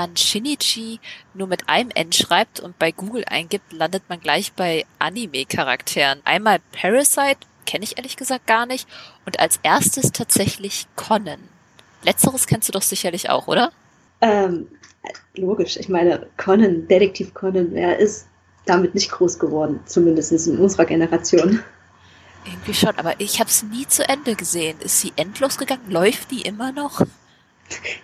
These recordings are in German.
wenn man Shinichi nur mit einem N schreibt und bei Google eingibt, landet man gleich bei Anime-Charakteren. Einmal Parasite, kenne ich ehrlich gesagt gar nicht, und als erstes tatsächlich Conan. Letzteres kennst du doch sicherlich auch, oder? Ähm, logisch. Ich meine, Conan, Detektiv Conan, wer ist damit nicht groß geworden, zumindest in unserer Generation. Irgendwie schon, aber ich habe es nie zu Ende gesehen. Ist sie endlos gegangen? Läuft die immer noch?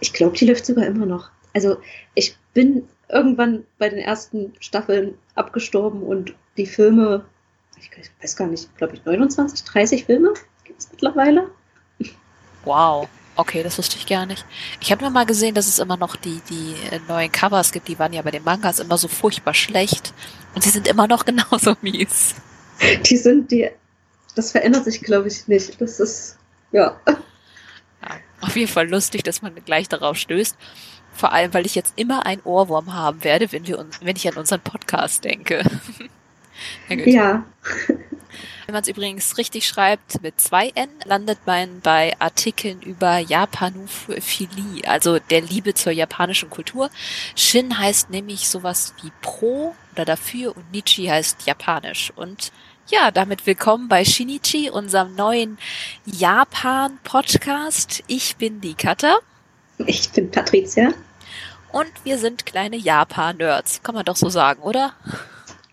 Ich glaube, die läuft sogar immer noch. Also ich bin irgendwann bei den ersten Staffeln abgestorben und die Filme, ich weiß gar nicht, glaube ich 29, 30 Filme gibt es mittlerweile. Wow. Okay, das wusste ich gar nicht. Ich habe nur mal gesehen, dass es immer noch die, die äh, neuen Covers gibt. Die waren ja bei den Mangas immer so furchtbar schlecht. Und sie sind immer noch genauso mies. Die sind, die, das verändert sich, glaube ich, nicht. Das ist, ja. ja. Auf jeden Fall lustig, dass man gleich darauf stößt. Vor allem, weil ich jetzt immer ein Ohrwurm haben werde, wenn wir uns, wenn ich an unseren Podcast denke. ja. Wenn man es übrigens richtig schreibt mit zwei N, landet man bei Artikeln über Japanophilie, also der Liebe zur japanischen Kultur. Shin heißt nämlich sowas wie pro oder dafür und Nichi heißt japanisch. Und ja, damit willkommen bei Shinichi, unserem neuen Japan-Podcast. Ich bin die Kata. Ich bin Patricia. Und wir sind kleine Japan-Nerds. Kann man doch so sagen, oder?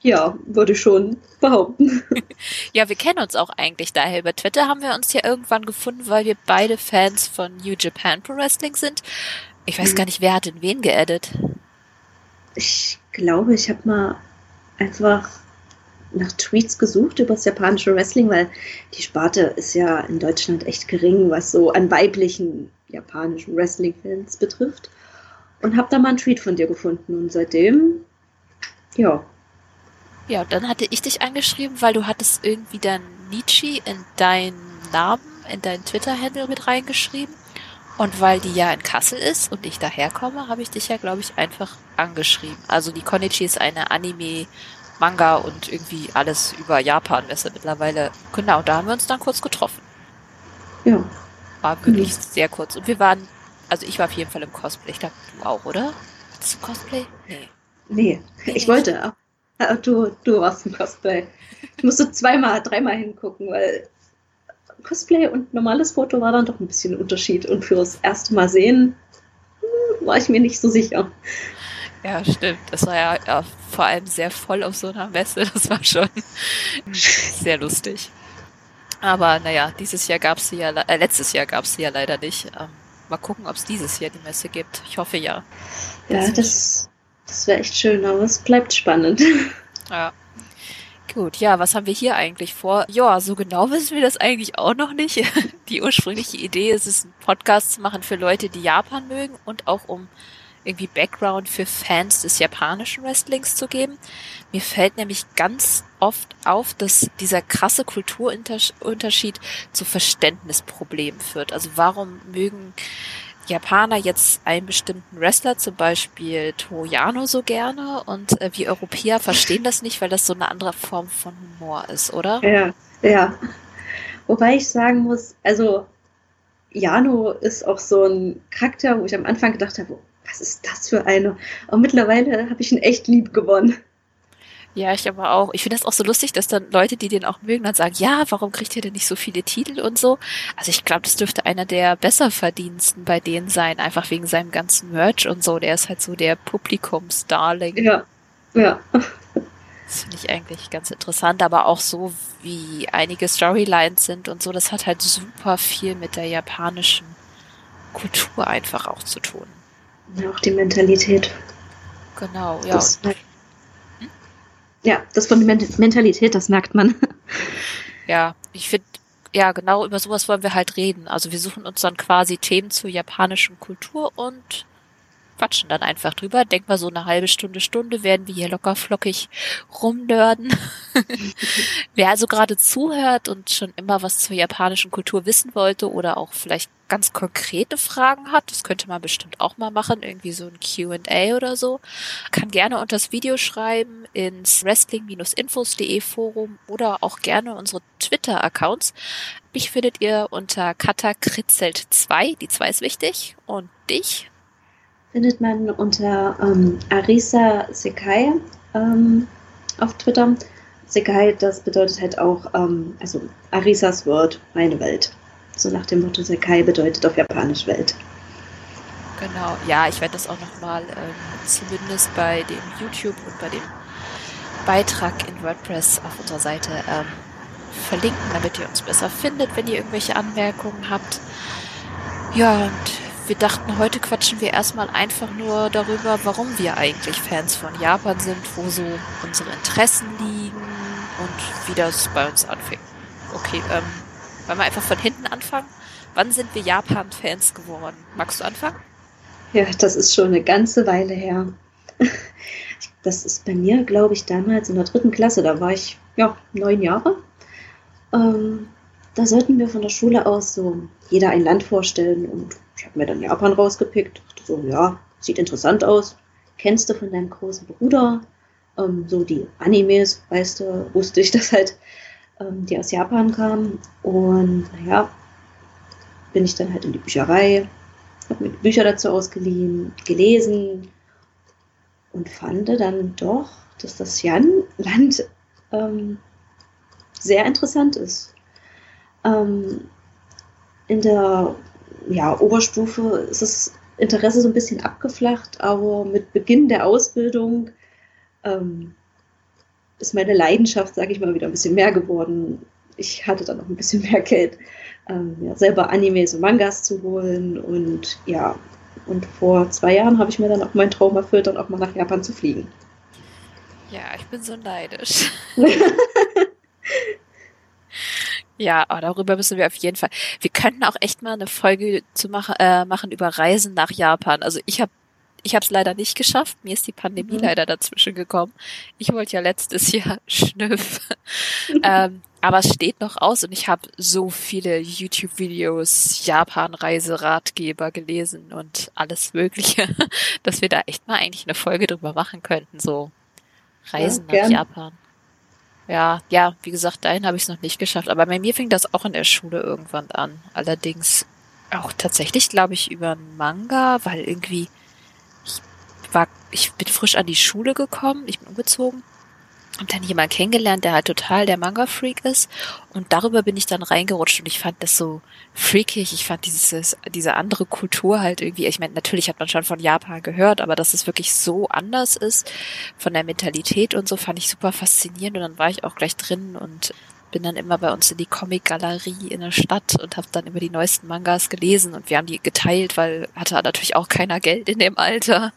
Ja, würde ich schon behaupten. ja, wir kennen uns auch eigentlich daher. Über Twitter haben wir uns ja irgendwann gefunden, weil wir beide Fans von New Japan Pro Wrestling sind. Ich weiß mhm. gar nicht, wer hat denn wen geedit? Ich glaube, ich habe mal einfach nach Tweets gesucht über das japanische Wrestling, weil die Sparte ist ja in Deutschland echt gering, was so an weiblichen japanischen Wrestling-Fans betrifft. Und habe da mal einen Tweet von dir gefunden. Und seitdem, ja, ja, dann hatte ich dich angeschrieben, weil du hattest irgendwie dann Nietzsche in deinen Namen, in deinen Twitter-Handle mit reingeschrieben. Und weil die ja in Kassel ist und ich daherkomme, habe ich dich ja, glaube ich, einfach angeschrieben. Also die Konichi ist eine Anime, Manga und irgendwie alles über Japan-Messe mittlerweile. Genau, da haben wir uns dann kurz getroffen. Ja. War wirklich mhm. sehr kurz. Und wir waren, also ich war auf jeden Fall im Cosplay. Ich glaube, du auch, oder? Hattest du Cosplay? Nee. Nee, ich wollte auch. Du, du warst ein Cosplay. Ich musste zweimal, dreimal hingucken, weil Cosplay und normales Foto war dann doch ein bisschen ein Unterschied. Und für das erste Mal sehen hm, war ich mir nicht so sicher. Ja, stimmt. Das war ja, ja, vor allem sehr voll auf so einer Messe. Das war schon sehr lustig. Aber naja, dieses Jahr gab es sie ja, äh, letztes Jahr gab es sie ja leider nicht. Ähm, mal gucken, ob es dieses Jahr die Messe gibt. Ich hoffe ja. Ja, das, das wäre echt schön, aber es bleibt spannend. Ja. Gut, ja, was haben wir hier eigentlich vor? Ja, so genau wissen wir das eigentlich auch noch nicht. Die ursprüngliche Idee ist es, einen Podcast zu machen für Leute, die Japan mögen und auch um irgendwie Background für Fans des japanischen Wrestlings zu geben. Mir fällt nämlich ganz oft auf, dass dieser krasse Kulturunterschied zu Verständnisproblemen führt. Also warum mögen Japaner jetzt einen bestimmten Wrestler, zum Beispiel Toyano, so gerne und äh, wir Europäer verstehen das nicht, weil das so eine andere Form von Humor ist, oder? Ja, ja. Wobei ich sagen muss, also Jano ist auch so ein Charakter, wo ich am Anfang gedacht habe, was ist das für eine? Und mittlerweile habe ich ihn echt lieb gewonnen. Ja, ich aber auch. Ich finde das auch so lustig, dass dann Leute, die den auch mögen, dann sagen, ja, warum kriegt ihr denn nicht so viele Titel und so? Also ich glaube, das dürfte einer der Besserverdiensten bei denen sein, einfach wegen seinem ganzen Merch und so. Der ist halt so der Publikumsdarling. Ja, ja. Das finde ich eigentlich ganz interessant, aber auch so, wie einige Storylines sind und so, das hat halt super viel mit der japanischen Kultur einfach auch zu tun. Ja, auch die Mentalität. Genau, ja. Das, ja, das von der Mentalität, das merkt man. Ja, ich finde, ja, genau über sowas wollen wir halt reden. Also wir suchen uns dann quasi Themen zur japanischen Kultur und quatschen dann einfach drüber. Denk mal so eine halbe Stunde, Stunde werden wir hier locker flockig rumnörden. Wer also gerade zuhört und schon immer was zur japanischen Kultur wissen wollte oder auch vielleicht ganz konkrete Fragen hat, das könnte man bestimmt auch mal machen, irgendwie so ein Q&A oder so, kann gerne unter das Video schreiben ins wrestling-infos.de Forum oder auch gerne unsere Twitter-Accounts. Mich findet ihr unter katakritzelt2, die 2 ist wichtig, und dich findet man unter ähm, Arisa Sekai ähm, auf Twitter. Sekai, das bedeutet halt auch, ähm, also Arisas World, meine Welt. So nach dem Motto Sekai bedeutet auf Japanisch Welt. Genau, ja, ich werde das auch nochmal ähm, zumindest bei dem YouTube und bei dem Beitrag in WordPress auf unserer Seite ähm, verlinken, damit ihr uns besser findet, wenn ihr irgendwelche Anmerkungen habt. Ja, und wir dachten, heute quatschen wir erstmal einfach nur darüber, warum wir eigentlich Fans von Japan sind, wo so unsere Interessen liegen und wie das bei uns anfing. Okay, ähm, wollen wir einfach von hinten anfangen? Wann sind wir Japan-Fans geworden? Magst du anfangen? Ja, das ist schon eine ganze Weile her. Das ist bei mir, glaube ich, damals in der dritten Klasse. Da war ich, ja, neun Jahre. Ähm, da sollten wir von der Schule aus so jeder ein Land vorstellen und ich habe mir dann Japan rausgepickt. So, ja, sieht interessant aus. Kennst du von deinem großen Bruder ähm, so die Animes, weißt du, wusste ich, dass halt ähm, die aus Japan kamen. Und naja, bin ich dann halt in die Bücherei, habe mir Bücher dazu ausgeliehen, gelesen und fand dann doch, dass das Jan-Land ähm, sehr interessant ist. Ähm, in der ja, Oberstufe ist das Interesse so ein bisschen abgeflacht, aber mit Beginn der Ausbildung ähm, ist meine Leidenschaft, sage ich mal, wieder ein bisschen mehr geworden. Ich hatte dann noch ein bisschen mehr Geld, ähm, ja, selber Animes und Mangas zu holen und ja, und vor zwei Jahren habe ich mir dann auch meinen Traum erfüllt, dann auch mal nach Japan zu fliegen. Ja, ich bin so neidisch. Ja, aber darüber müssen wir auf jeden Fall. Wir könnten auch echt mal eine Folge zu machen, äh, machen über Reisen nach Japan. Also ich habe ich habe es leider nicht geschafft. Mir ist die Pandemie mhm. leider dazwischen gekommen. Ich wollte ja letztes Jahr schnüffeln. ähm, aber es steht noch aus und ich habe so viele YouTube-Videos, Japan-Reiseratgeber gelesen und alles Mögliche, dass wir da echt mal eigentlich eine Folge drüber machen könnten. So Reisen ja, nach Japan. Ja, ja, wie gesagt, dahin habe ich es noch nicht geschafft. Aber bei mir fing das auch in der Schule irgendwann an. Allerdings auch tatsächlich, glaube ich, über einen Manga, weil irgendwie ich war, ich bin frisch an die Schule gekommen, ich bin umgezogen hab dann jemand kennengelernt, der halt total der Manga-Freak ist. Und darüber bin ich dann reingerutscht und ich fand das so freakig. Ich fand dieses, diese andere Kultur halt irgendwie, ich meine, natürlich hat man schon von Japan gehört, aber dass es wirklich so anders ist von der Mentalität und so, fand ich super faszinierend. Und dann war ich auch gleich drin und bin dann immer bei uns in die Comic-Galerie in der Stadt und habe dann immer die neuesten Mangas gelesen und wir haben die geteilt, weil hatte natürlich auch keiner Geld in dem Alter.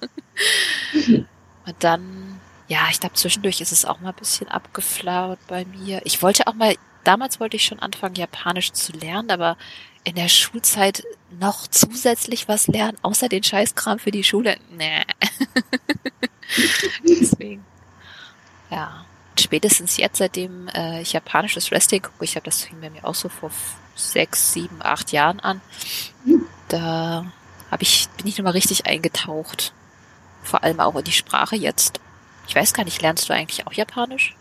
und dann ja, ich glaube, zwischendurch ist es auch mal ein bisschen abgeflaut bei mir. Ich wollte auch mal, damals wollte ich schon anfangen, Japanisch zu lernen, aber in der Schulzeit noch zusätzlich was lernen, außer den Scheißkram für die Schule. Nee. Deswegen. Ja. Spätestens jetzt, seitdem äh, ich japanisches Wrestling gucke, ich habe das fing bei mir auch so vor sechs, sieben, acht Jahren an. Da habe ich, bin ich nochmal richtig eingetaucht. Vor allem auch in die Sprache jetzt. Ich weiß gar nicht, lernst du eigentlich auch Japanisch?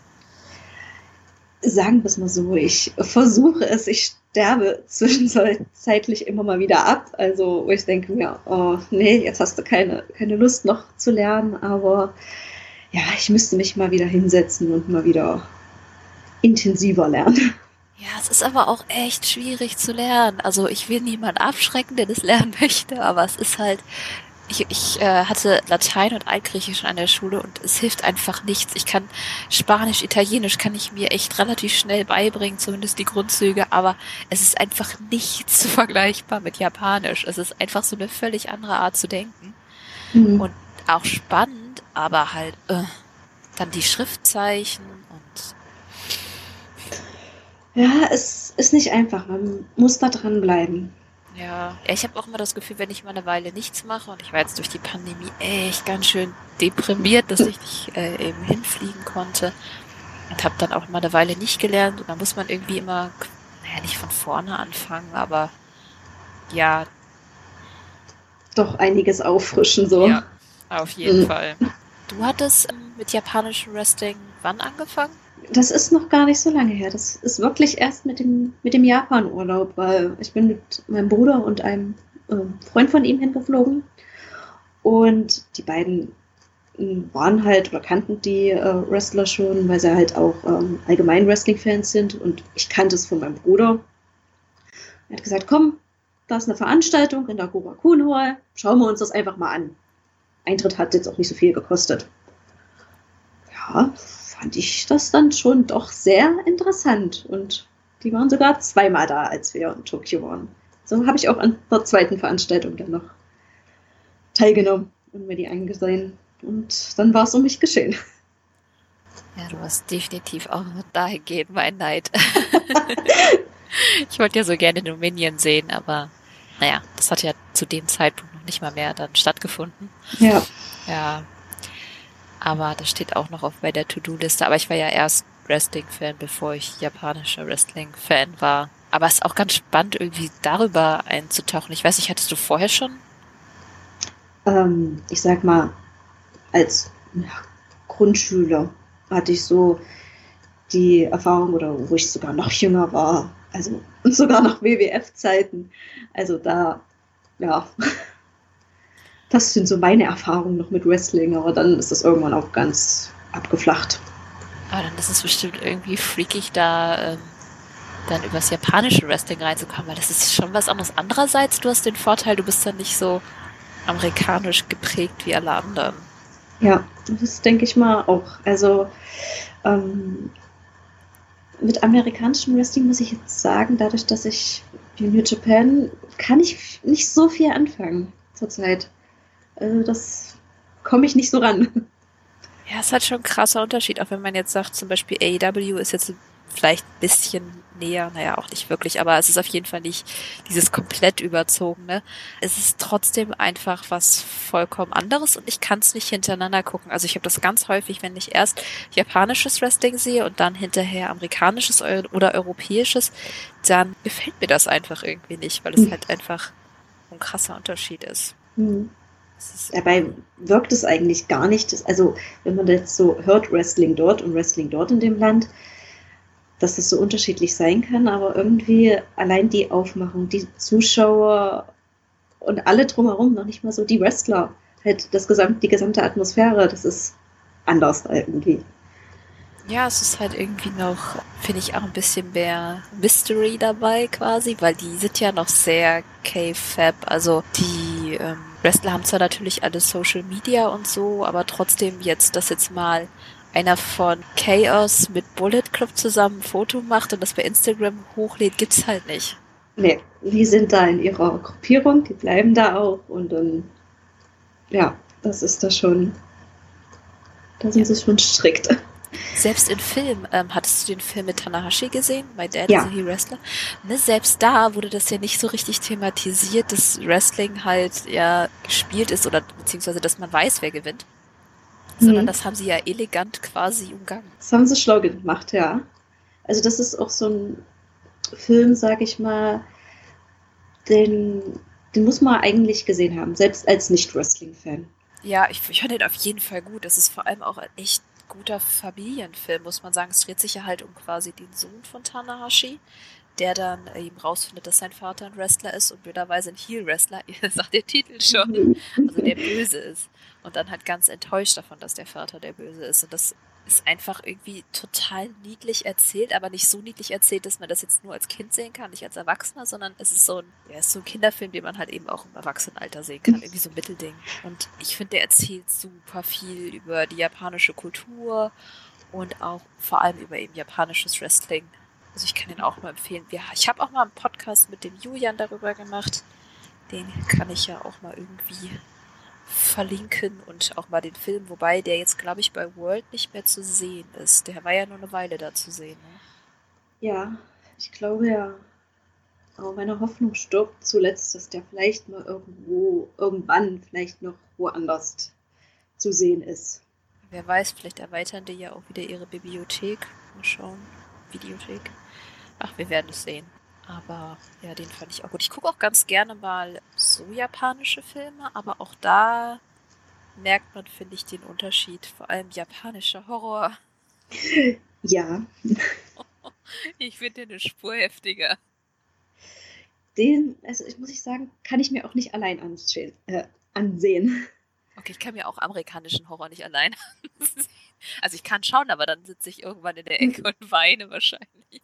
Sagen wir es mal so, ich versuche es, ich sterbe zwischenzeitlich immer mal wieder ab. Also, wo ich denke mir, oh nee, jetzt hast du keine, keine Lust noch zu lernen, aber ja, ich müsste mich mal wieder hinsetzen und mal wieder intensiver lernen. Ja, es ist aber auch echt schwierig zu lernen. Also ich will niemanden abschrecken, der das lernen möchte, aber es ist halt, ich, ich äh, hatte Latein und Altgriechisch an der Schule und es hilft einfach nichts. Ich kann Spanisch, Italienisch kann ich mir echt relativ schnell beibringen, zumindest die Grundzüge, aber es ist einfach nichts vergleichbar mit Japanisch. Es ist einfach so eine völlig andere Art zu denken. Mhm. Und auch spannend, aber halt äh, dann die Schriftzeichen und ja, es ist nicht einfach. Man muss da dranbleiben. Ja, ich habe auch immer das Gefühl, wenn ich mal eine Weile nichts mache und ich war jetzt durch die Pandemie echt ganz schön deprimiert, dass ich nicht äh, eben hinfliegen konnte und habe dann auch mal eine Weile nicht gelernt und da muss man irgendwie immer, naja, nicht von vorne anfangen, aber ja. Doch einiges auffrischen so. Ja, auf jeden mhm. Fall. Du hattest ähm, mit japanischem Wrestling wann angefangen? Das ist noch gar nicht so lange her. Das ist wirklich erst mit dem, mit dem Japan-Urlaub, weil ich bin mit meinem Bruder und einem äh, Freund von ihm hingeflogen. Und die beiden hm, waren halt oder kannten die äh, Wrestler schon, weil sie halt auch ähm, allgemein Wrestling-Fans sind. Und ich kannte es von meinem Bruder. Er hat gesagt, komm, da ist eine Veranstaltung in der Gorakun Hall, schauen wir uns das einfach mal an. Eintritt hat jetzt auch nicht so viel gekostet. Ja, fand ich das dann schon doch sehr interessant. Und die waren sogar zweimal da, als wir in Tokio waren. So habe ich auch an der zweiten Veranstaltung dann noch teilgenommen und mir die angesehen. Und dann war es um mich geschehen. Ja, du hast definitiv auch dahingehend mein Neid. ich wollte ja so gerne Dominion sehen, aber naja, das hat ja zu dem Zeitpunkt noch nicht mal mehr dann stattgefunden. Ja. Ja. Aber das steht auch noch auf bei der To-Do-Liste. Aber ich war ja erst Wrestling-Fan, bevor ich japanischer Wrestling-Fan war. Aber es ist auch ganz spannend, irgendwie darüber einzutauchen. Ich weiß nicht, hattest du vorher schon? Ähm, ich sag mal, als ja, Grundschüler hatte ich so die Erfahrung, oder wo ich sogar noch jünger war, also sogar noch WWF-Zeiten. Also da, ja, das sind so meine Erfahrungen noch mit Wrestling, aber dann ist das irgendwann auch ganz abgeflacht. Aber dann ist es bestimmt irgendwie freakig, da ähm, dann übers japanische Wrestling reinzukommen, weil das ist schon was anderes. Andererseits, du hast den Vorteil, du bist dann nicht so amerikanisch geprägt wie alle anderen. Ja, das denke ich mal auch. Also ähm, mit amerikanischem Wrestling muss ich jetzt sagen, dadurch, dass ich New Japan kann ich nicht so viel anfangen zurzeit. Also das komme ich nicht so ran. Ja, es hat schon ein krasser Unterschied, auch wenn man jetzt sagt, zum Beispiel AEW ist jetzt vielleicht ein bisschen näher, naja, auch nicht wirklich, aber es ist auf jeden Fall nicht dieses komplett überzogene. Es ist trotzdem einfach was vollkommen anderes und ich kann es nicht hintereinander gucken. Also ich habe das ganz häufig, wenn ich erst japanisches Wrestling sehe und dann hinterher amerikanisches oder europäisches, dann gefällt mir das einfach irgendwie nicht, weil es mhm. halt einfach ein krasser Unterschied ist. Mhm. Dabei wirkt es eigentlich gar nicht. Also, wenn man jetzt so hört, Wrestling dort und Wrestling dort in dem Land, dass das so unterschiedlich sein kann, aber irgendwie allein die Aufmachung, die Zuschauer und alle drumherum, noch nicht mal so die Wrestler, halt das gesamt, die gesamte Atmosphäre, das ist anders irgendwie. Ja, es ist halt irgendwie noch, finde ich, auch ein bisschen mehr Mystery dabei quasi, weil die sind ja noch sehr K-Fab. Also die ähm, Wrestler haben zwar natürlich alle Social Media und so, aber trotzdem jetzt, dass jetzt mal einer von Chaos mit Bullet Club zusammen ein Foto macht und das bei Instagram hochlädt, gibt's halt nicht. Nee, die sind da in ihrer Gruppierung, die bleiben da auch und dann, ja, das ist da schon, da sind sie schon strikt. Selbst in Film, ähm, hattest du den Film mit Tanahashi gesehen? My Dad ja. is a He Wrestler? Ne, selbst da wurde das ja nicht so richtig thematisiert, dass Wrestling halt ja gespielt ist oder beziehungsweise, dass man weiß, wer gewinnt sondern mhm. das haben sie ja elegant quasi umgangen. Das haben sie schlau gemacht, ja. Also das ist auch so ein Film, sag ich mal, den, den muss man eigentlich gesehen haben, selbst als Nicht-Wrestling-Fan. Ja, ich, ich fand den auf jeden Fall gut. Das ist vor allem auch echt guter Familienfilm, muss man sagen. Es dreht sich ja halt um quasi den Sohn von Tanahashi, der dann eben rausfindet, dass sein Vater ein Wrestler ist und blöderweise ein Heel-Wrestler, sagt der Titel schon, also der böse ist. Und dann halt ganz enttäuscht davon, dass der Vater der böse ist. Und das ist einfach irgendwie total niedlich erzählt, aber nicht so niedlich erzählt, dass man das jetzt nur als Kind sehen kann, nicht als Erwachsener, sondern es ist so ein, ja, ist so ein Kinderfilm, den man halt eben auch im Erwachsenenalter sehen kann. Irgendwie so ein Mittelding. Und ich finde, der erzählt super viel über die japanische Kultur und auch vor allem über eben japanisches Wrestling. Also ich kann den auch nur empfehlen. Ja, ich habe auch mal einen Podcast mit dem Julian darüber gemacht. Den kann ich ja auch mal irgendwie verlinken und auch mal den Film, wobei der jetzt, glaube ich, bei World nicht mehr zu sehen ist. Der war ja nur eine Weile da zu sehen. Ne? Ja, ich glaube ja. Aber meine Hoffnung stirbt zuletzt, dass der vielleicht mal irgendwo, irgendwann vielleicht noch woanders zu sehen ist. Wer weiß, vielleicht erweitern die ja auch wieder ihre Bibliothek. Mal schauen. Videothek. Ach, wir werden es sehen. Aber ja, den fand ich auch gut. Ich gucke auch ganz gerne mal so japanische Filme, aber auch da merkt man, finde ich, den Unterschied. Vor allem japanischer Horror. Ja. ich finde den eine Spur heftiger. Den, also ich muss ich sagen, kann ich mir auch nicht allein ansehen. Äh, ansehen. Okay, ich kann mir auch amerikanischen Horror nicht allein sehen. Also ich kann schauen, aber dann sitze ich irgendwann in der Ecke und weine wahrscheinlich.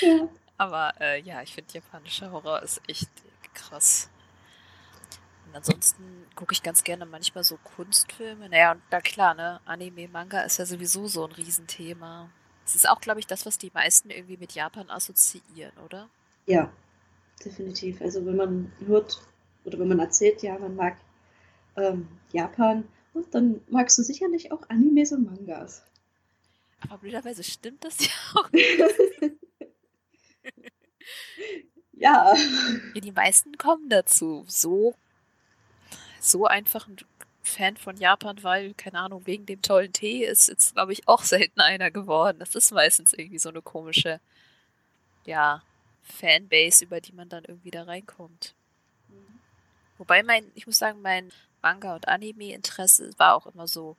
Ja. Aber äh, ja, ich finde japanischer Horror ist echt krass. Und ansonsten gucke ich ganz gerne manchmal so Kunstfilme. Naja, und da klar, ne, Anime, Manga ist ja sowieso so ein Riesenthema. Es ist auch, glaube ich, das, was die meisten irgendwie mit Japan assoziieren, oder? Ja, definitiv. Also wenn man hört oder wenn man erzählt, ja, man mag ähm, Japan, dann magst du sicherlich auch Animes und Mangas. Aber blöderweise stimmt das ja auch. ja. ja. Die meisten kommen dazu. So, so einfach ein Fan von Japan, weil, keine Ahnung, wegen dem tollen Tee ist jetzt, glaube ich, auch selten einer geworden. Das ist meistens irgendwie so eine komische, ja, Fanbase, über die man dann irgendwie da reinkommt. Mhm. Wobei mein, ich muss sagen, mein Manga- und Anime-Interesse war auch immer so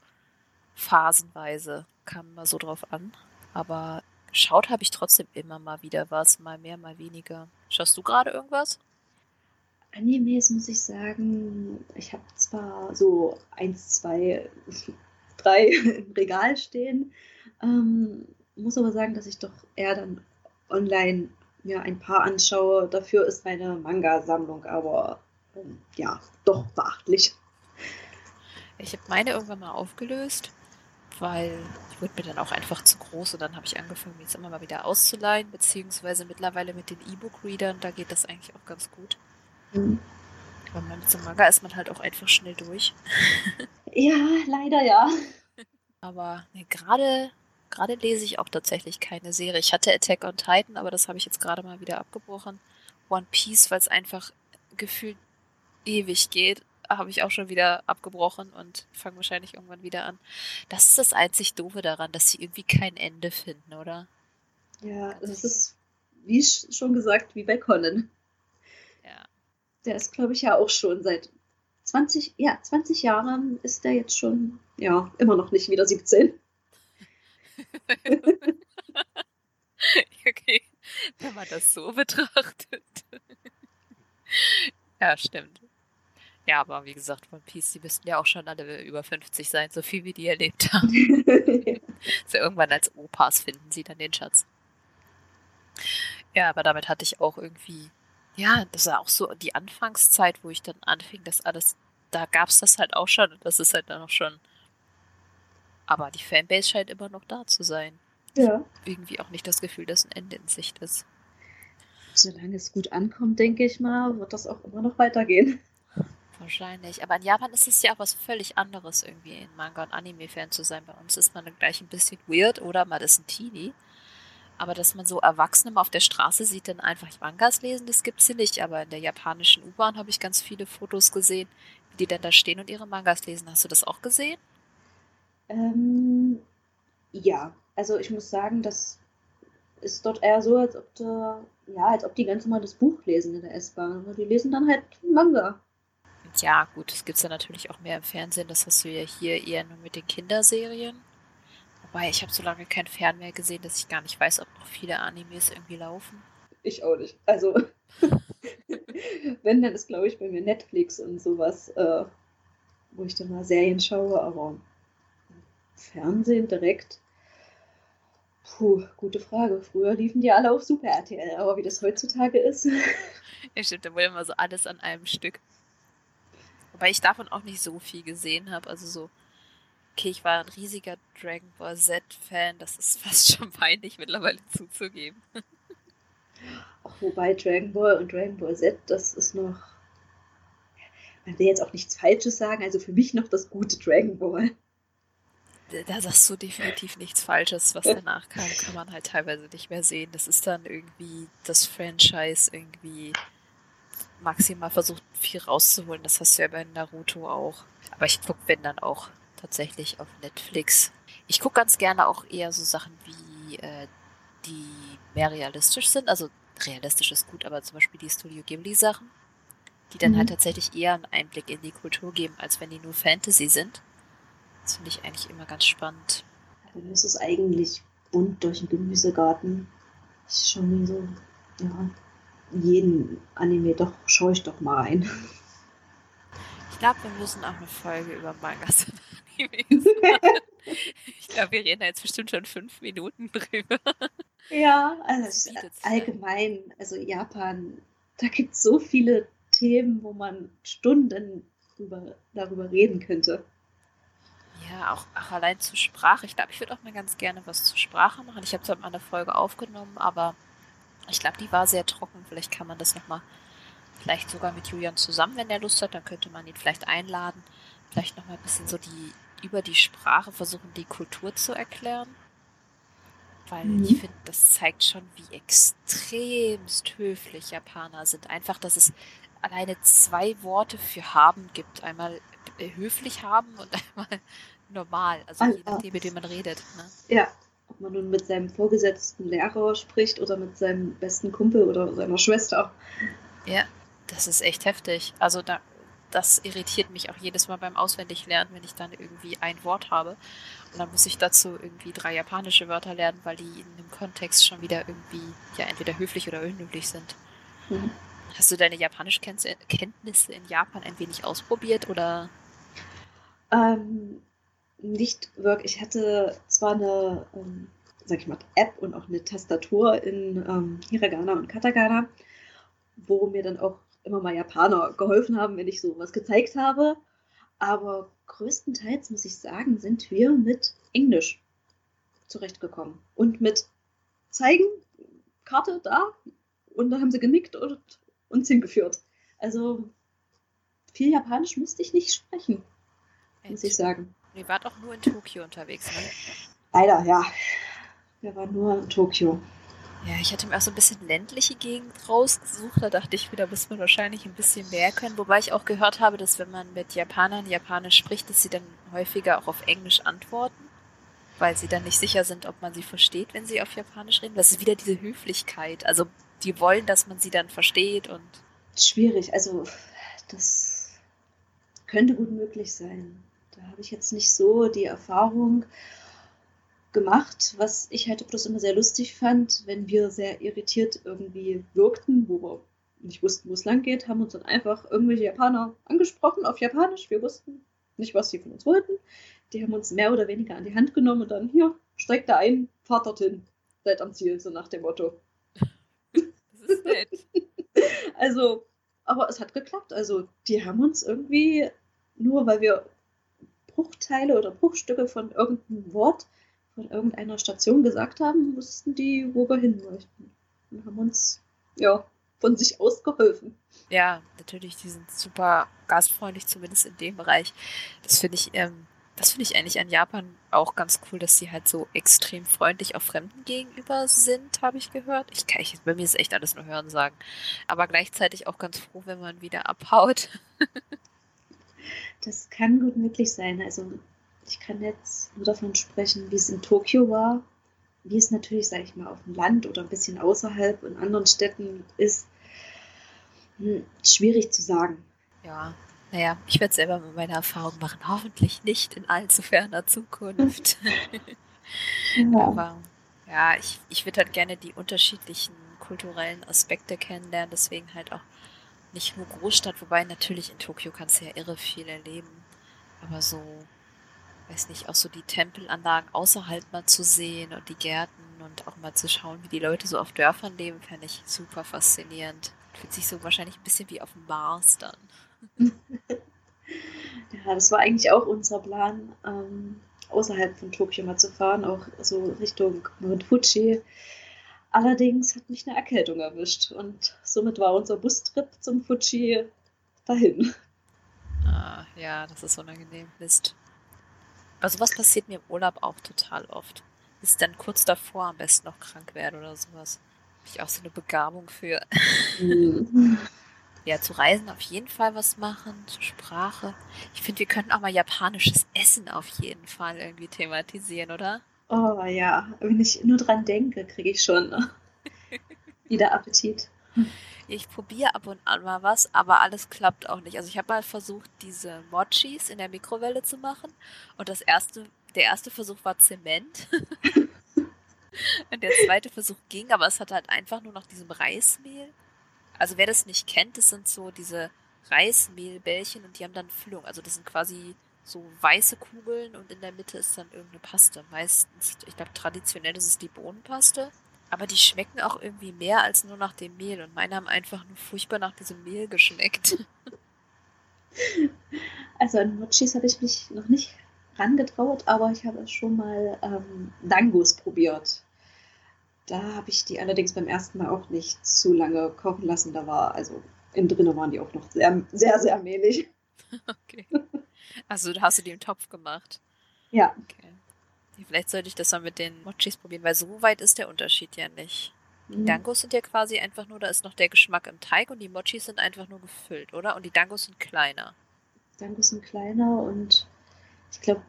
phasenweise, kam immer so drauf an. Aber geschaut habe ich trotzdem immer mal wieder was, mal mehr, mal weniger. Schaust du gerade irgendwas? Animes muss ich sagen, ich habe zwar so eins, zwei, drei im Regal stehen, ähm, muss aber sagen, dass ich doch eher dann online mir ein paar anschaue. Dafür ist meine Manga-Sammlung aber ähm, ja doch beachtlich. Ich habe meine irgendwann mal aufgelöst, weil die wurde mir dann auch einfach zu groß und dann habe ich angefangen, mir jetzt immer mal wieder auszuleihen, beziehungsweise mittlerweile mit den E-Book-Readern, da geht das eigentlich auch ganz gut. Mhm. Aber mit so Manga ist man halt auch einfach schnell durch. ja, leider ja. Aber nee, gerade gerade lese ich auch tatsächlich keine Serie. Ich hatte Attack on Titan, aber das habe ich jetzt gerade mal wieder abgebrochen. One Piece, weil es einfach gefühlt ewig geht habe ich auch schon wieder abgebrochen und fange wahrscheinlich irgendwann wieder an. Das ist das einzig Doofe daran, dass sie irgendwie kein Ende finden, oder? Ja, das ist, wie schon gesagt, wie bei Conan. Ja. Der ist, glaube ich, ja auch schon seit 20, ja, 20 Jahren ist der jetzt schon, ja, immer noch nicht wieder 17. okay, wenn man das so betrachtet. ja, stimmt. Ja, aber wie gesagt, One Piece, die müssten ja auch schon alle über 50 sein, so viel wie die erlebt haben. so irgendwann als Opas finden sie dann den Schatz. Ja, aber damit hatte ich auch irgendwie, ja, das war auch so die Anfangszeit, wo ich dann anfing, das alles, da gab es das halt auch schon und das ist halt dann auch schon. Aber die Fanbase scheint immer noch da zu sein. Ja. Irgendwie auch nicht das Gefühl, dass ein Ende in Sicht ist. Solange es gut ankommt, denke ich mal, wird das auch immer noch weitergehen. Wahrscheinlich. Aber in Japan ist es ja auch was völlig anderes, irgendwie ein Manga- und Anime-Fan zu sein. Bei uns ist man dann gleich ein bisschen weird oder man ist ein Teenie. Aber dass man so Erwachsene mal auf der Straße sieht, dann einfach Mangas lesen, das gibt's hier nicht. Aber in der japanischen U-Bahn habe ich ganz viele Fotos gesehen, wie die dann da stehen und ihre Mangas lesen. Hast du das auch gesehen? Ähm, ja, also ich muss sagen, das ist dort eher so, als ob, da, ja, als ob die ganz normal das Buch lesen in der S-Bahn. Die lesen dann halt Manga. Ja, gut, das gibt es ja natürlich auch mehr im Fernsehen. Das hast du ja hier eher nur mit den Kinderserien. Wobei, ich habe so lange kein Fern mehr gesehen, dass ich gar nicht weiß, ob noch viele Animes irgendwie laufen. Ich auch nicht. Also, wenn, dann ist, glaube ich, bei mir Netflix und sowas, äh, wo ich dann mal Serien schaue, aber Fernsehen direkt. Puh, gute Frage. Früher liefen die alle auf Super RTL, aber wie das heutzutage ist. ja, stimmt, da wurde immer so alles an einem Stück. Wobei ich davon auch nicht so viel gesehen habe. Also so, okay, ich war ein riesiger Dragon Ball Z-Fan. Das ist fast schon peinlich mittlerweile zuzugeben. Auch wobei Dragon Ball und Dragon Ball Z, das ist noch. Man will jetzt auch nichts Falsches sagen, also für mich noch das gute Dragon Ball. Da sagst du definitiv nichts Falsches. Was danach kam, kann man halt teilweise nicht mehr sehen. Das ist dann irgendwie das Franchise irgendwie maximal versucht, viel rauszuholen. Das hast du ja bei Naruto auch. Aber ich gucke, wenn dann auch tatsächlich auf Netflix. Ich gucke ganz gerne auch eher so Sachen wie, äh, die mehr realistisch sind. Also realistisch ist gut, aber zum Beispiel die Studio Ghibli Sachen, die dann mhm. halt tatsächlich eher einen Einblick in die Kultur geben, als wenn die nur Fantasy sind. Das finde ich eigentlich immer ganz spannend. Dann ist es eigentlich bunt durch den Gemüsegarten. Ich schon so, ja, jeden Anime, doch schaue ich doch mal rein. Ich glaube, wir müssen auch eine Folge über Mangas und Animes machen. Ich glaube, wir reden da jetzt bestimmt schon fünf Minuten drüber. Ja, also allgemein, also Japan, da gibt es so viele Themen, wo man Stunden drüber, darüber reden könnte. Ja, auch, auch allein zur Sprache. Ich glaube, ich würde auch mal ganz gerne was zur Sprache machen. Ich habe zwar mal eine Folge aufgenommen, aber ich glaube, die war sehr trocken. Vielleicht kann man das nochmal, vielleicht sogar mit Julian zusammen, wenn er Lust hat, dann könnte man ihn vielleicht einladen. Vielleicht nochmal ein bisschen so die, über die Sprache versuchen, die Kultur zu erklären. Weil mhm. ich finde, das zeigt schon, wie extremst höflich Japaner sind. Einfach, dass es alleine zwei Worte für haben gibt. Einmal äh, höflich haben und einmal normal. Also je nachdem, mit dem man redet. Ne? Ja, ob man nun mit seinem vorgesetzten Lehrer spricht oder mit seinem besten Kumpel oder seiner Schwester. Ja, das ist echt heftig. Also da, das irritiert mich auch jedes Mal beim Auswendiglernen, wenn ich dann irgendwie ein Wort habe. Und dann muss ich dazu irgendwie drei japanische Wörter lernen, weil die in dem Kontext schon wieder irgendwie ja entweder höflich oder unhöflich sind. Mhm. Hast du deine Japanischkenntnisse in Japan ein wenig ausprobiert oder? Ähm, nicht wirklich. Ich hatte zwar eine, ähm, sag ich mal, App und auch eine Tastatur in ähm, Hiragana und Katakana, wo mir dann auch immer mal Japaner geholfen haben, wenn ich so was gezeigt habe. Aber größtenteils, muss ich sagen, sind wir mit Englisch zurechtgekommen. Und mit zeigen, Karte da, und dann haben sie genickt und uns hingeführt. Also viel Japanisch müsste ich nicht sprechen, muss ich sagen. Ihr wart auch nur in Tokio unterwegs, ne? Leider, ja. Wir waren nur in Tokio. Ja, ich hatte mir auch so ein bisschen ländliche Gegend rausgesucht. Da dachte ich, da muss man wahrscheinlich ein bisschen mehr können. Wobei ich auch gehört habe, dass wenn man mit Japanern Japanisch spricht, dass sie dann häufiger auch auf Englisch antworten. Weil sie dann nicht sicher sind, ob man sie versteht, wenn sie auf Japanisch reden. Das ist wieder diese Höflichkeit. Also die wollen, dass man sie dann versteht und. Schwierig, also das könnte gut möglich sein. Da habe ich jetzt nicht so die Erfahrung gemacht, was ich halt bloß immer sehr lustig fand, wenn wir sehr irritiert irgendwie wirkten, wo wir nicht wussten, wo es lang geht, haben uns dann einfach irgendwelche Japaner angesprochen auf Japanisch. Wir wussten nicht, was sie von uns wollten. Die haben uns mehr oder weniger an die Hand genommen und dann hier, streckt da ein, fahrt dorthin, seid am Ziel, so nach dem Motto. Das ist nett. also, aber es hat geklappt. Also, die haben uns irgendwie, nur weil wir Bruchteile oder Bruchstücke von irgendeinem Wort von irgendeiner Station gesagt haben, wussten die, wo wir hin möchten. Und haben uns, ja, von sich aus geholfen. Ja, natürlich, die sind super gastfreundlich, zumindest in dem Bereich. Das finde ich ähm, das finde ich eigentlich an Japan auch ganz cool, dass sie halt so extrem freundlich auch Fremden gegenüber sind, habe ich gehört. Ich kann, ich, bei mir ist echt alles nur hören sagen. Aber gleichzeitig auch ganz froh, wenn man wieder abhaut. das kann gut möglich sein. Also ich kann jetzt nur davon sprechen, wie es in Tokio war. Wie es natürlich, sage ich mal, auf dem Land oder ein bisschen außerhalb in anderen Städten ist, hm, schwierig zu sagen. Ja, naja, ich werde selber mal meine Erfahrung machen. Hoffentlich nicht in allzu ferner Zukunft. ja. Aber ja, ich, ich würde halt gerne die unterschiedlichen kulturellen Aspekte kennenlernen, deswegen halt auch nicht nur Großstadt, wobei natürlich in Tokio kannst du ja irre viel erleben. Aber so, weiß nicht, auch so die Tempelanlagen außerhalb mal zu sehen und die Gärten und auch mal zu schauen, wie die Leute so auf Dörfern leben, fände ich super faszinierend. Fühlt sich so wahrscheinlich ein bisschen wie auf dem Mars dann. ja, das war eigentlich auch unser Plan, ähm, außerhalb von Tokio mal zu fahren, auch so Richtung Mount Fuji. Allerdings hat mich eine Erkältung erwischt und somit war unser Bustrip zum Fuji dahin. Ah, ja, das ist unangenehm. Mist. Aber sowas passiert mir im Urlaub auch total oft. Ist dann kurz davor am besten noch krank werde oder sowas. Habe ich auch so eine Begabung für. Mhm. Ja, zu Reisen auf jeden Fall was machen, zur Sprache. Ich finde, wir könnten auch mal japanisches Essen auf jeden Fall irgendwie thematisieren, oder? Oh ja, wenn ich nur dran denke, kriege ich schon wieder Appetit. Ich probiere ab und an mal was, aber alles klappt auch nicht. Also ich habe mal versucht, diese Mochis in der Mikrowelle zu machen und das erste, der erste Versuch war Zement. und der zweite Versuch ging, aber es hat halt einfach nur nach diesem Reismehl also wer das nicht kennt, das sind so diese Reismehlbällchen und die haben dann Füllung. Also das sind quasi so weiße Kugeln und in der Mitte ist dann irgendeine Paste. Meistens, ich glaube, traditionell ist es die Bohnenpaste. Aber die schmecken auch irgendwie mehr als nur nach dem Mehl. Und meine haben einfach nur furchtbar nach diesem Mehl geschmeckt. Also an Mochis habe ich mich noch nicht rangetraut, aber ich habe schon mal ähm, Dangos probiert. Da habe ich die allerdings beim ersten Mal auch nicht zu lange kochen lassen. Da war, also innen drinnen waren die auch noch sehr, sehr, sehr mehlig. Okay. Also hast du die im Topf gemacht? Ja. Okay. Vielleicht sollte ich das mal mit den Mochis probieren, weil so weit ist der Unterschied ja nicht. Die Mhm. Dangos sind ja quasi einfach nur, da ist noch der Geschmack im Teig und die Mochis sind einfach nur gefüllt, oder? Und die Dangos sind kleiner. Dangos sind kleiner und ich glaube,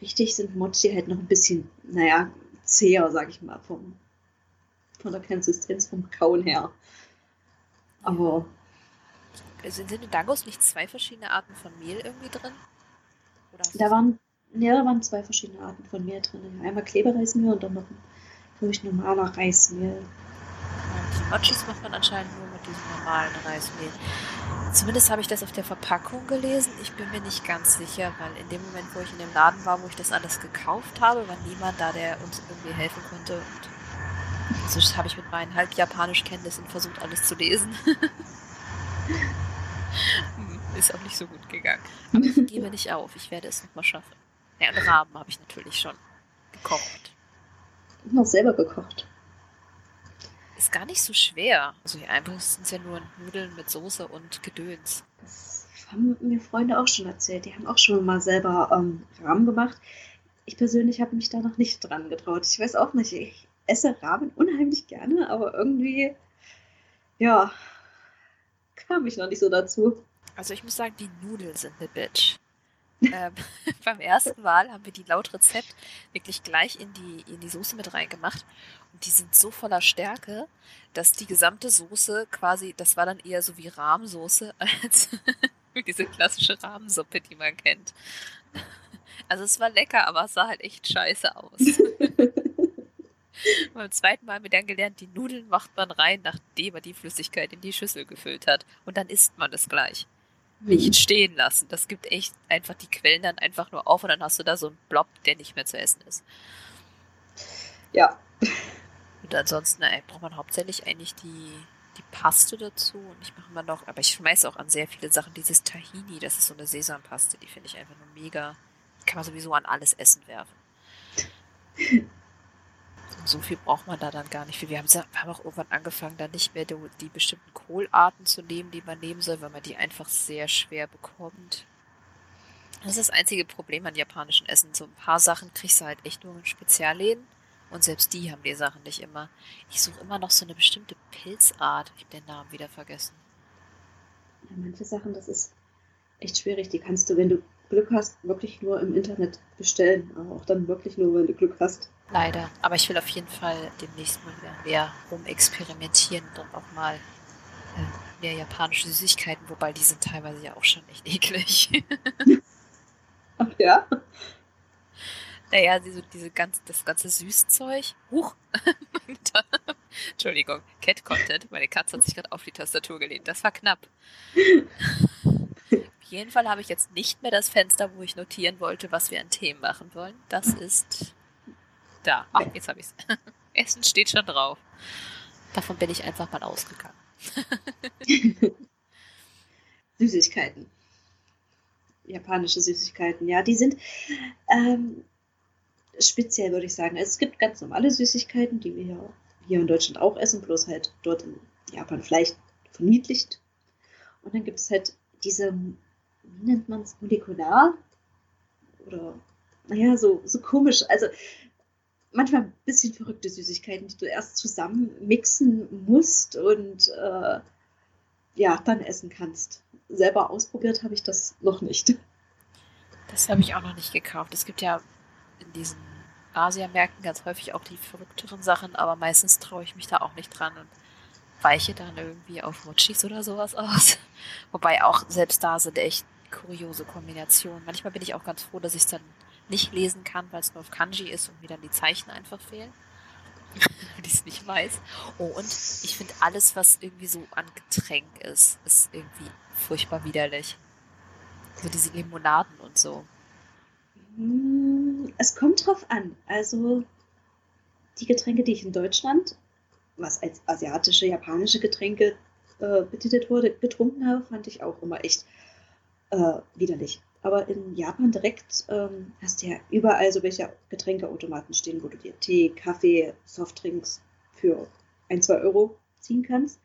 wichtig sind Mochi halt noch ein bisschen, naja, zäher, sag ich mal, vom, von der Konsistenz, vom Kauen her. Aber Sind, sind in Dangos nicht zwei verschiedene Arten von Mehl irgendwie drin? Da waren, ja, da waren zwei verschiedene Arten von Mehl drin. Einmal Klebereismehl und dann noch, glaube ich, normaler Reismehl. Die Mochis macht man anscheinend nur mit diesem normalen Reismehl. Zumindest habe ich das auf der Verpackung gelesen. Ich bin mir nicht ganz sicher, weil in dem Moment, wo ich in dem Laden war, wo ich das alles gekauft habe, war niemand da, der uns irgendwie helfen konnte. Und so habe ich mit meinen halb japanisch Kenntnissen versucht, alles zu lesen. Ist auch nicht so gut gegangen. Aber ich gebe nicht auf. Ich werde es nochmal schaffen. Ja, und Rahmen habe ich natürlich schon gekocht. Ich habe auch selber gekocht. Ist gar nicht so schwer. Also ja, einfach sind es ja nur Nudeln mit Soße und Gedöns. Das haben mir Freunde auch schon erzählt. Die haben auch schon mal selber ähm, Rahmen gemacht. Ich persönlich habe mich da noch nicht dran getraut. Ich weiß auch nicht. Ich esse Ramen unheimlich gerne, aber irgendwie, ja, kam ich noch nicht so dazu. Also ich muss sagen, die Nudeln sind eine Bitch. ähm, beim ersten Mal haben wir die laut Rezept wirklich gleich in die, in die Soße mit reingemacht. Und die sind so voller Stärke, dass die gesamte Soße quasi, das war dann eher so wie Rahmsoße als diese klassische Rahmensuppe, die man kennt. Also es war lecker, aber es sah halt echt scheiße aus. Beim zweiten Mal haben wir dann gelernt, die Nudeln macht man rein, nachdem man die Flüssigkeit in die Schüssel gefüllt hat. Und dann isst man es gleich. Nicht stehen lassen. Das gibt echt einfach die Quellen dann einfach nur auf und dann hast du da so einen Blob, der nicht mehr zu essen ist. Ja, Und ansonsten ey, braucht man hauptsächlich eigentlich die, die Paste dazu. Und ich mache immer noch, aber ich schmeiße auch an sehr viele Sachen dieses Tahini, das ist so eine Sesampaste, die finde ich einfach nur mega. Die kann man sowieso an alles Essen werfen. So viel braucht man da dann gar nicht viel. Wir haben, wir haben auch irgendwann angefangen, da nicht mehr die, die bestimmten Kohlarten zu nehmen, die man nehmen soll, weil man die einfach sehr schwer bekommt. Das ist das einzige Problem an japanischen Essen. So ein paar Sachen kriegst du halt echt nur in Spezialläden. Und selbst die haben die Sachen nicht immer. Ich suche immer noch so eine bestimmte Pilzart. Ich habe den Namen wieder vergessen. Ja, manche Sachen, das ist echt schwierig. Die kannst du, wenn du Glück hast, wirklich nur im Internet bestellen. Aber auch dann wirklich nur, wenn du Glück hast. Leider. Aber ich will auf jeden Fall demnächst mal wieder mehr rumexperimentieren und auch mal äh, mehr japanische Süßigkeiten, wobei die sind teilweise ja auch schon echt eklig. Ach ja? naja, diese, diese ganz, das ganze Süßzeug. Huch! Entschuldigung, Cat Content. Meine Katze hat sich gerade auf die Tastatur gelehnt. Das war knapp. Auf jeden Fall habe ich jetzt nicht mehr das Fenster, wo ich notieren wollte, was wir an Themen machen wollen. Das ist da. Ach, jetzt habe ich es. Essen steht schon drauf. Davon bin ich einfach mal ausgegangen. Süßigkeiten. Japanische Süßigkeiten, ja, die sind ähm, speziell, würde ich sagen. Es gibt ganz normale Süßigkeiten, die wir hier in Deutschland auch essen, bloß halt dort in Japan vielleicht verniedlicht. Und dann gibt es halt diese, wie nennt man es, molekular? Oder, naja, so, so komisch. Also manchmal ein bisschen verrückte Süßigkeiten, die du erst zusammen mixen musst und äh, ja, dann essen kannst. Selber ausprobiert habe ich das noch nicht. Das habe ich auch noch nicht gekauft. Es gibt ja in diesen Asiamärkten ganz häufig auch die verrückteren Sachen, aber meistens traue ich mich da auch nicht dran und weiche dann irgendwie auf Mochis oder sowas aus. Wobei auch selbst da sind echt kuriose Kombinationen. Manchmal bin ich auch ganz froh, dass ich es dann nicht lesen kann, weil es nur auf Kanji ist und mir dann die Zeichen einfach fehlen. die es nicht weiß. Oh, und ich finde alles, was irgendwie so an Getränk ist, ist irgendwie furchtbar widerlich. So diese Limonaden und so. Hm, es kommt drauf an. Also die Getränke, die ich in Deutschland, was als asiatische, japanische Getränke äh, betitelt wurde, getrunken habe, fand ich auch immer echt äh, widerlich. Aber in Japan direkt ähm, hast du ja überall so welche Getränkeautomaten stehen, wo du dir Tee, Kaffee, Softdrinks für ein, zwei Euro ziehen kannst.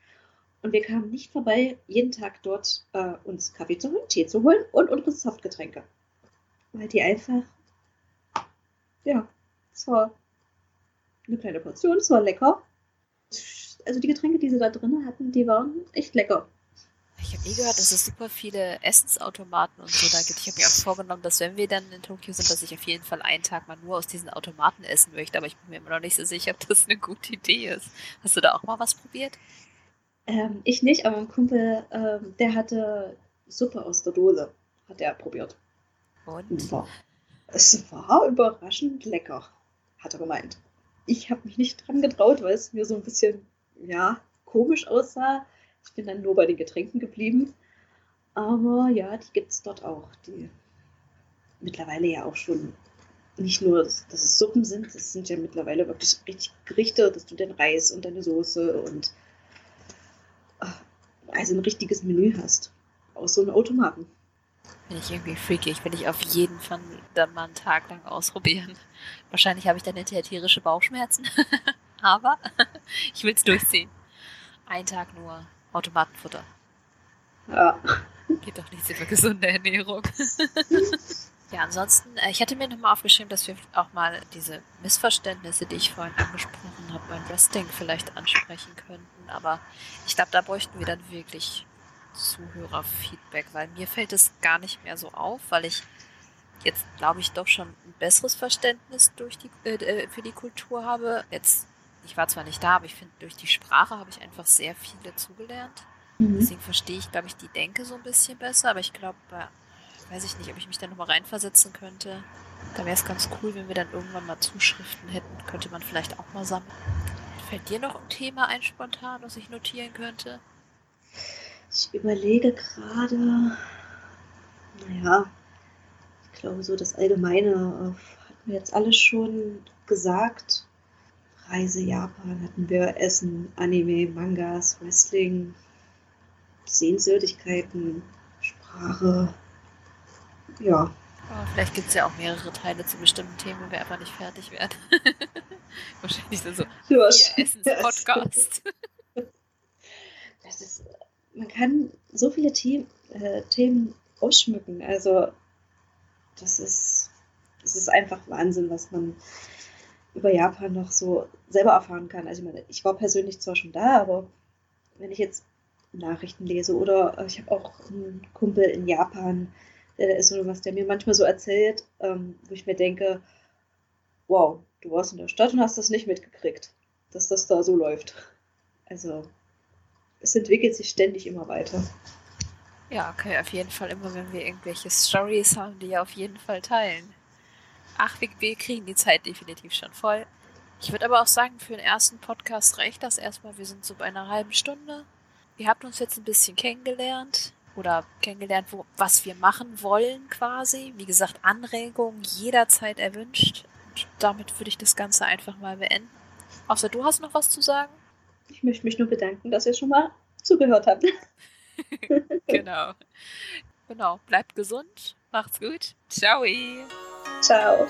Und wir kamen nicht vorbei, jeden Tag dort äh, uns Kaffee zu holen, Tee zu holen und unsere Softgetränke. Weil die einfach, ja, es war eine kleine Portion, es war lecker. Also die Getränke, die sie da drin hatten, die waren echt lecker. Ich habe eh gehört, dass es super viele Essensautomaten und so da gibt. Ich habe mir auch vorgenommen, dass wenn wir dann in Tokio sind, dass ich auf jeden Fall einen Tag mal nur aus diesen Automaten essen möchte. Aber ich bin mir immer noch nicht so sicher, ob das eine gute Idee ist. Hast du da auch mal was probiert? Ähm, ich nicht, aber ein Kumpel, ähm, der hatte Suppe aus der Dose, hat er probiert. Und? War, es war überraschend lecker, hat er gemeint. Ich habe mich nicht dran getraut, weil es mir so ein bisschen, ja, komisch aussah. Ich bin dann nur bei den Getränken geblieben. Aber ja, die gibt es dort auch. Die mittlerweile ja auch schon nicht nur, dass es Suppen sind, es sind ja mittlerweile wirklich richtig Gerichte, dass du den Reis und deine Soße und also ein richtiges Menü hast. Aus so einem Automaten. Bin ich irgendwie freaky. Ich will ich auf jeden Fall dann mal einen Tag lang ausprobieren. Wahrscheinlich habe ich dann hinterher tierische Bauchschmerzen. Aber ich will es durchziehen. Ein Tag nur Automatenfutter. Ja. Geht doch nichts über gesunde Ernährung. ja, ansonsten, äh, ich hatte mir nochmal aufgeschrieben, dass wir auch mal diese Missverständnisse, die ich vorhin angesprochen habe, beim Wrestling vielleicht ansprechen könnten. Aber ich glaube, da bräuchten wir dann wirklich Zuhörerfeedback, weil mir fällt es gar nicht mehr so auf, weil ich jetzt, glaube ich, doch schon ein besseres Verständnis durch die, äh, äh, für die Kultur habe. Jetzt, ich war zwar nicht da, aber ich finde, durch die Sprache habe ich einfach sehr viel dazugelernt. Mhm. Deswegen verstehe ich, glaube ich, die Denke so ein bisschen besser, aber ich glaube, weiß ich nicht, ob ich mich da nochmal reinversetzen könnte. Da wäre es ganz cool, wenn wir dann irgendwann mal Zuschriften hätten. Könnte man vielleicht auch mal sammeln. Fällt dir noch ein Thema ein spontan, was ich notieren könnte? Ich überlege gerade, naja, ich glaube so das Allgemeine äh, hatten wir jetzt alles schon gesagt. Reise Japan hatten wir, Essen, Anime, Mangas, Wrestling, Sehenswürdigkeiten, Sprache. Ja. Aber vielleicht gibt es ja auch mehrere Teile zu bestimmten Themen, wo wir einfach nicht fertig werden. Wahrscheinlich so, so ja, Essens-Podcast. Das ist, man kann so viele The äh, Themen ausschmücken. Also, das ist, das ist einfach Wahnsinn, was man über Japan noch so selber erfahren kann. Also, ich meine, ich war persönlich zwar schon da, aber wenn ich jetzt Nachrichten lese oder äh, ich habe auch einen Kumpel in Japan, der ist so was, der mir manchmal so erzählt, ähm, wo ich mir denke, wow, du warst in der Stadt und hast das nicht mitgekriegt, dass das da so läuft. Also es entwickelt sich ständig immer weiter. Ja, okay, auf jeden Fall immer, wenn wir irgendwelche Stories haben, die ja auf jeden Fall teilen. Ach, wir, wir kriegen die Zeit definitiv schon voll. Ich würde aber auch sagen, für den ersten Podcast reicht das erstmal. Wir sind so bei einer halben Stunde. Ihr habt uns jetzt ein bisschen kennengelernt oder kennengelernt, wo, was wir machen wollen quasi. Wie gesagt, Anregungen jederzeit erwünscht. Und damit würde ich das Ganze einfach mal beenden. Außer du hast noch was zu sagen? Ich möchte mich nur bedanken, dass ihr schon mal zugehört habt. genau. Genau. Bleibt gesund. Macht's gut. Ciao. Ciao.